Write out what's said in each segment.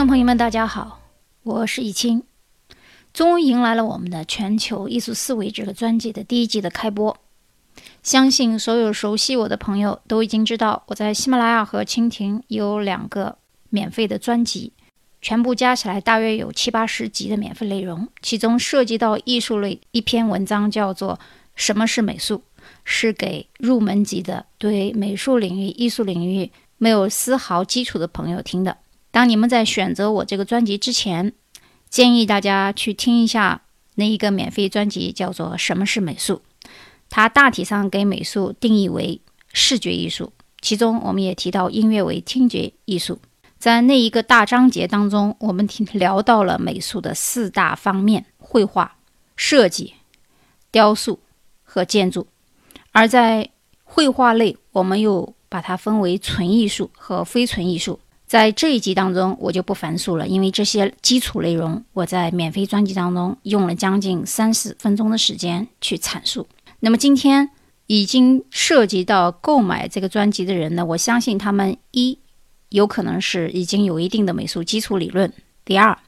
听众朋友们，大家好，我是易清。终于迎来了我们的全球艺术思维这个专辑的第一季的开播。相信所有熟悉我的朋友都已经知道，我在喜马拉雅和蜻蜓有两个免费的专辑，全部加起来大约有七八十集的免费内容。其中涉及到艺术类一篇文章，叫做《什么是美术》，是给入门级的对美术领域、艺术领域没有丝毫基础的朋友听的。当你们在选择我这个专辑之前，建议大家去听一下那一个免费专辑，叫做《什么是美术》。它大体上给美术定义为视觉艺术，其中我们也提到音乐为听觉艺术。在那一个大章节当中，我们听聊到了美术的四大方面：绘画、设计、雕塑和建筑。而在绘画类，我们又把它分为纯艺术和非纯艺术。在这一集当中，我就不繁述了，因为这些基础内容我在免费专辑当中用了将近三十分钟的时间去阐述。那么今天已经涉及到购买这个专辑的人呢，我相信他们一有可能是已经有一定的美术基础理论；第二，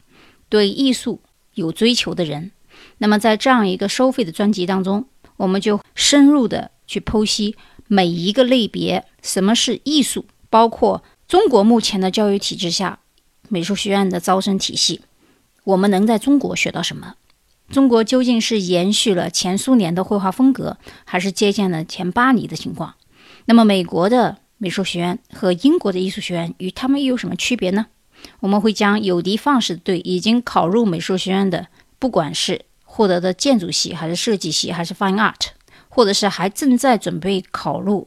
对艺术有追求的人。那么在这样一个收费的专辑当中，我们就深入的去剖析每一个类别，什么是艺术，包括。中国目前的教育体制下，美术学院的招生体系，我们能在中国学到什么？中国究竟是延续了前苏联的绘画风格，还是借鉴了前巴黎的情况？那么，美国的美术学院和英国的艺术学院与他们又有什么区别呢？我们会将有的放矢对已经考入美术学院的，不管是获得的建筑系，还是设计系，还是 Fine Art，或者是还正在准备考入。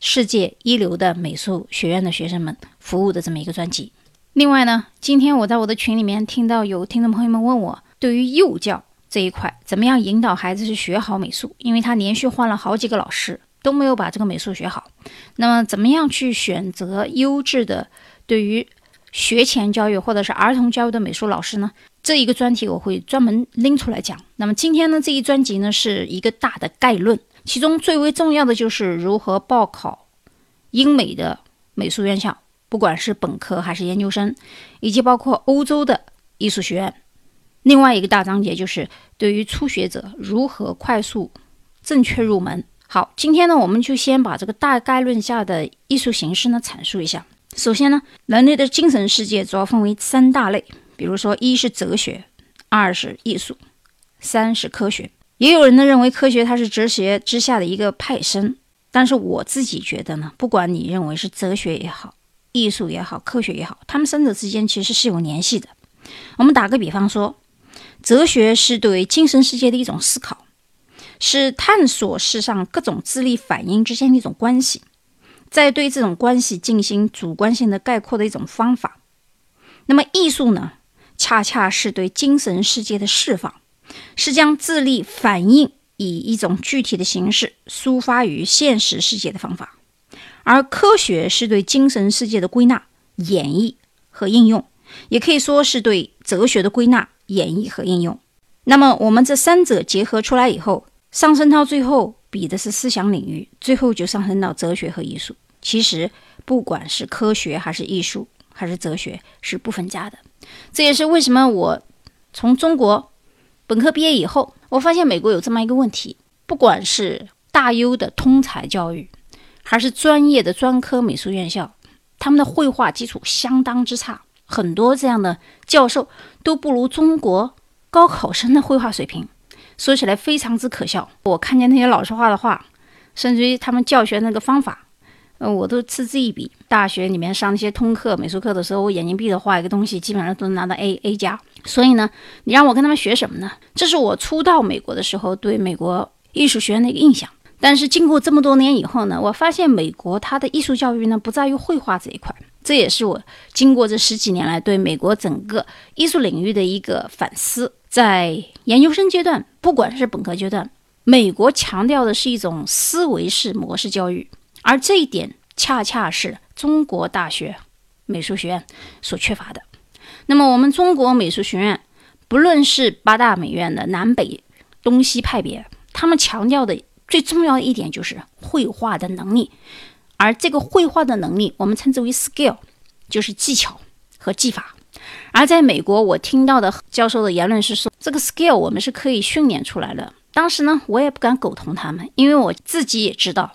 世界一流的美术学院的学生们服务的这么一个专辑。另外呢，今天我在我的群里面听到有听众朋友们问我，对于幼教这一块，怎么样引导孩子去学好美术？因为他连续换了好几个老师，都没有把这个美术学好。那么，怎么样去选择优质的对于学前教育或者是儿童教育的美术老师呢？这一个专题我会专门拎出来讲。那么今天呢，这一专辑呢是一个大的概论。其中最为重要的就是如何报考英美的美术院校，不管是本科还是研究生，以及包括欧洲的艺术学院。另外一个大章节就是对于初学者如何快速正确入门。好，今天呢，我们就先把这个大概论下的艺术形式呢阐述一下。首先呢，人类的精神世界主要分为三大类，比如说一是哲学，二是艺术，三是科学。也有人呢认为科学它是哲学之下的一个派生，但是我自己觉得呢，不管你认为是哲学也好，艺术也好，科学也好，它们三者之间其实是有联系的。我们打个比方说，哲学是对精神世界的一种思考，是探索世上各种智力反应之间的一种关系，在对这种关系进行主观性的概括的一种方法。那么艺术呢，恰恰是对精神世界的释放。是将智力反应以一种具体的形式抒发于现实世界的方法，而科学是对精神世界的归纳、演绎和应用，也可以说是对哲学的归纳、演绎和应用。那么，我们这三者结合出来以后，上升到最后，比的是思想领域，最后就上升到哲学和艺术。其实，不管是科学还是艺术还是哲学，是不分家的。这也是为什么我从中国。本科毕业以后，我发现美国有这么一个问题：不管是大优的通才教育，还是专业的专科美术院校，他们的绘画基础相当之差，很多这样的教授都不如中国高考生的绘画水平。说起来非常之可笑。我看见那些老师画的画，甚至于他们教学那个方法。呃，我都嗤之以鼻。大学里面上那些通课、美术课的时候，我眼睛闭着画一个东西，基本上都能拿到 A、A 加。所以呢，你让我跟他们学什么呢？这是我初到美国的时候对美国艺术学院的一个印象。但是经过这么多年以后呢，我发现美国它的艺术教育呢不在于绘画这一块。这也是我经过这十几年来对美国整个艺术领域的一个反思。在研究生阶段，不管是本科阶段，美国强调的是一种思维式模式教育。而这一点恰恰是中国大学美术学院所缺乏的。那么，我们中国美术学院，不论是八大美院的南北东西派别，他们强调的最重要的一点就是绘画的能力。而这个绘画的能力，我们称之为 skill，就是技巧和技法。而在美国，我听到的教授的言论是说，这个 skill 我们是可以训练出来的。当时呢，我也不敢苟同他们，因为我自己也知道，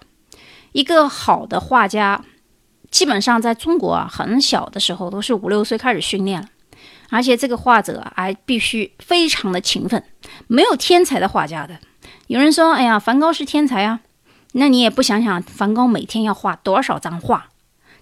一个好的画家，基本上在中国啊，很小的时候都是五六岁开始训练了，而且这个画者还必须非常的勤奋，没有天才的画家的。有人说，哎呀，梵高是天才啊，那你也不想想，梵高每天要画多少张画？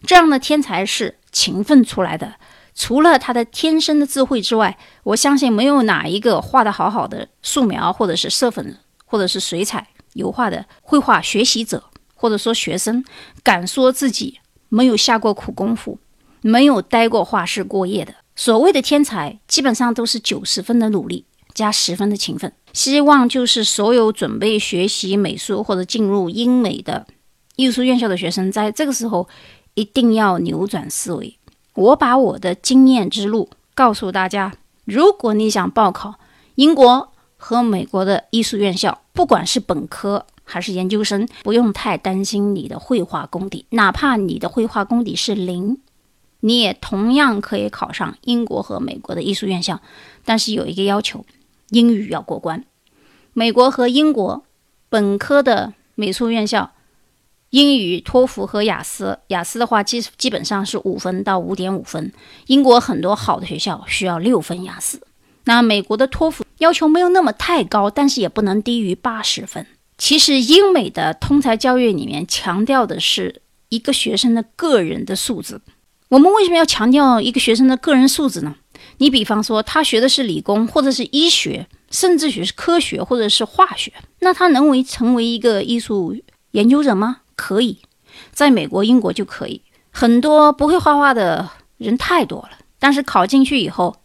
这样的天才是勤奋出来的。除了他的天生的智慧之外，我相信没有哪一个画的好好的素描，或者是色粉，或者是水彩油画的绘画学习者，或者说学生，敢说自己没有下过苦功夫，没有待过画室过夜的。所谓的天才，基本上都是九十分的努力加十分的勤奋。希望就是所有准备学习美术或者进入英美的艺术院校的学生，在这个时候一定要扭转思维。我把我的经验之路告诉大家：如果你想报考英国和美国的艺术院校，不管是本科还是研究生，不用太担心你的绘画功底。哪怕你的绘画功底是零，你也同样可以考上英国和美国的艺术院校。但是有一个要求，英语要过关。美国和英国本科的美术院校。英语托福和雅思，雅思的话基基本上是五分到五点五分。英国很多好的学校需要六分雅思。那美国的托福要求没有那么太高，但是也不能低于八十分。其实英美的通才教育里面强调的是一个学生的个人的素质。我们为什么要强调一个学生的个人素质呢？你比方说他学的是理工或者是医学，甚至学是科学或者是化学，那他能为成为一个艺术研究者吗？可以，在美国、英国就可以。很多不会画画的人太多了，但是考进去以后，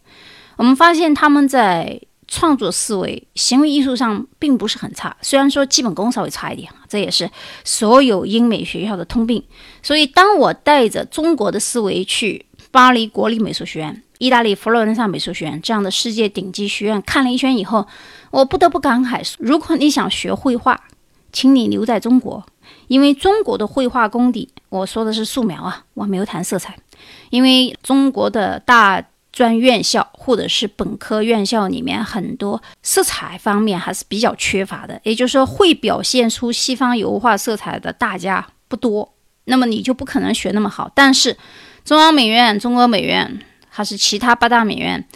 我们发现他们在创作思维、行为艺术上并不是很差。虽然说基本功稍微差一点，这也是所有英美学校的通病。所以，当我带着中国的思维去巴黎国立美术学院、意大利佛罗伦萨美术学院这样的世界顶级学院看了一圈以后，我不得不感慨：如果你想学绘画，请你留在中国。因为中国的绘画功底，我说的是素描啊，我没有谈色彩。因为中国的大专院校或者是本科院校里面，很多色彩方面还是比较缺乏的，也就是说，会表现出西方油画色彩的大家不多。那么你就不可能学那么好。但是中央美院、中国美院还是其他八大美院，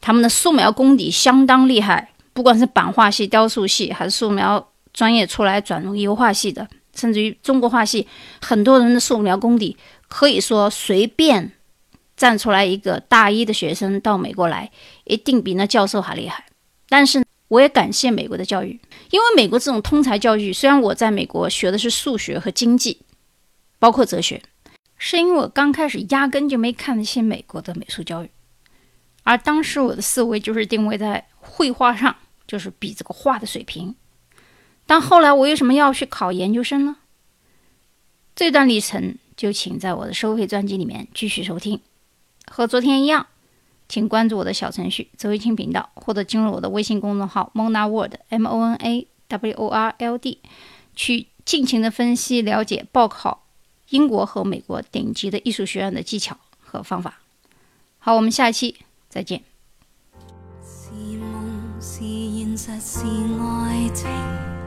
他们的素描功底相当厉害，不管是版画系、雕塑系，还是素描专业出来转入油画系的。甚至于中国画系很多人的素描功底，可以说随便站出来一个大一的学生到美国来，一定比那教授还厉害。但是我也感谢美国的教育，因为美国这种通才教育，虽然我在美国学的是数学和经济，包括哲学，是因为我刚开始压根就没看得起美国的美术教育，而当时我的思维就是定位在绘画上，就是比这个画的水平。但后来我为什么要去考研究生呢？这段历程就请在我的收费专辑里面继续收听。和昨天一样，请关注我的小程序“周一清频道”，或者进入我的微信公众号 “Mona World M O N A W O R L D”，去尽情的分析、了解报考英国和美国顶级的艺术学院的技巧和方法。好，我们下期再见。是梦是，现实是，爱情。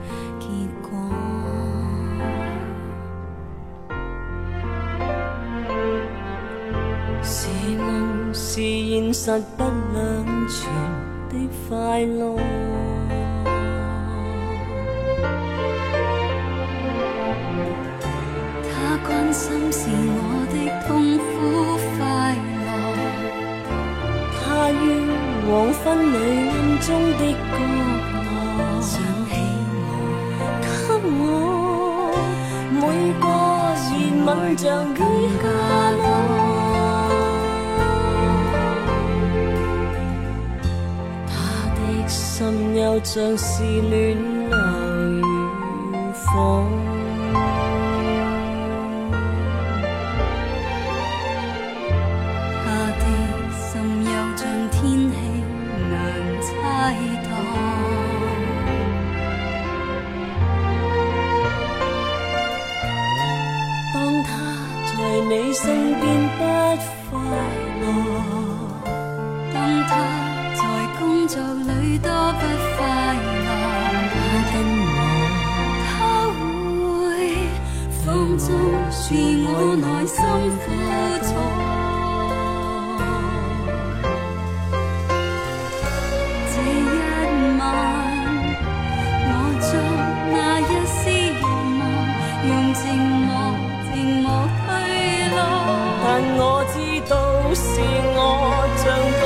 实不两全的快乐，他关心是我的痛苦快乐，他于黄昏里暗中的角落，想起我，给我每个热吻像更加多。心又像是暖流如火，放纵是我内心苦楚。这一晚，我将那一丝愿望，用寂寞静默推落。但我知道是我像个。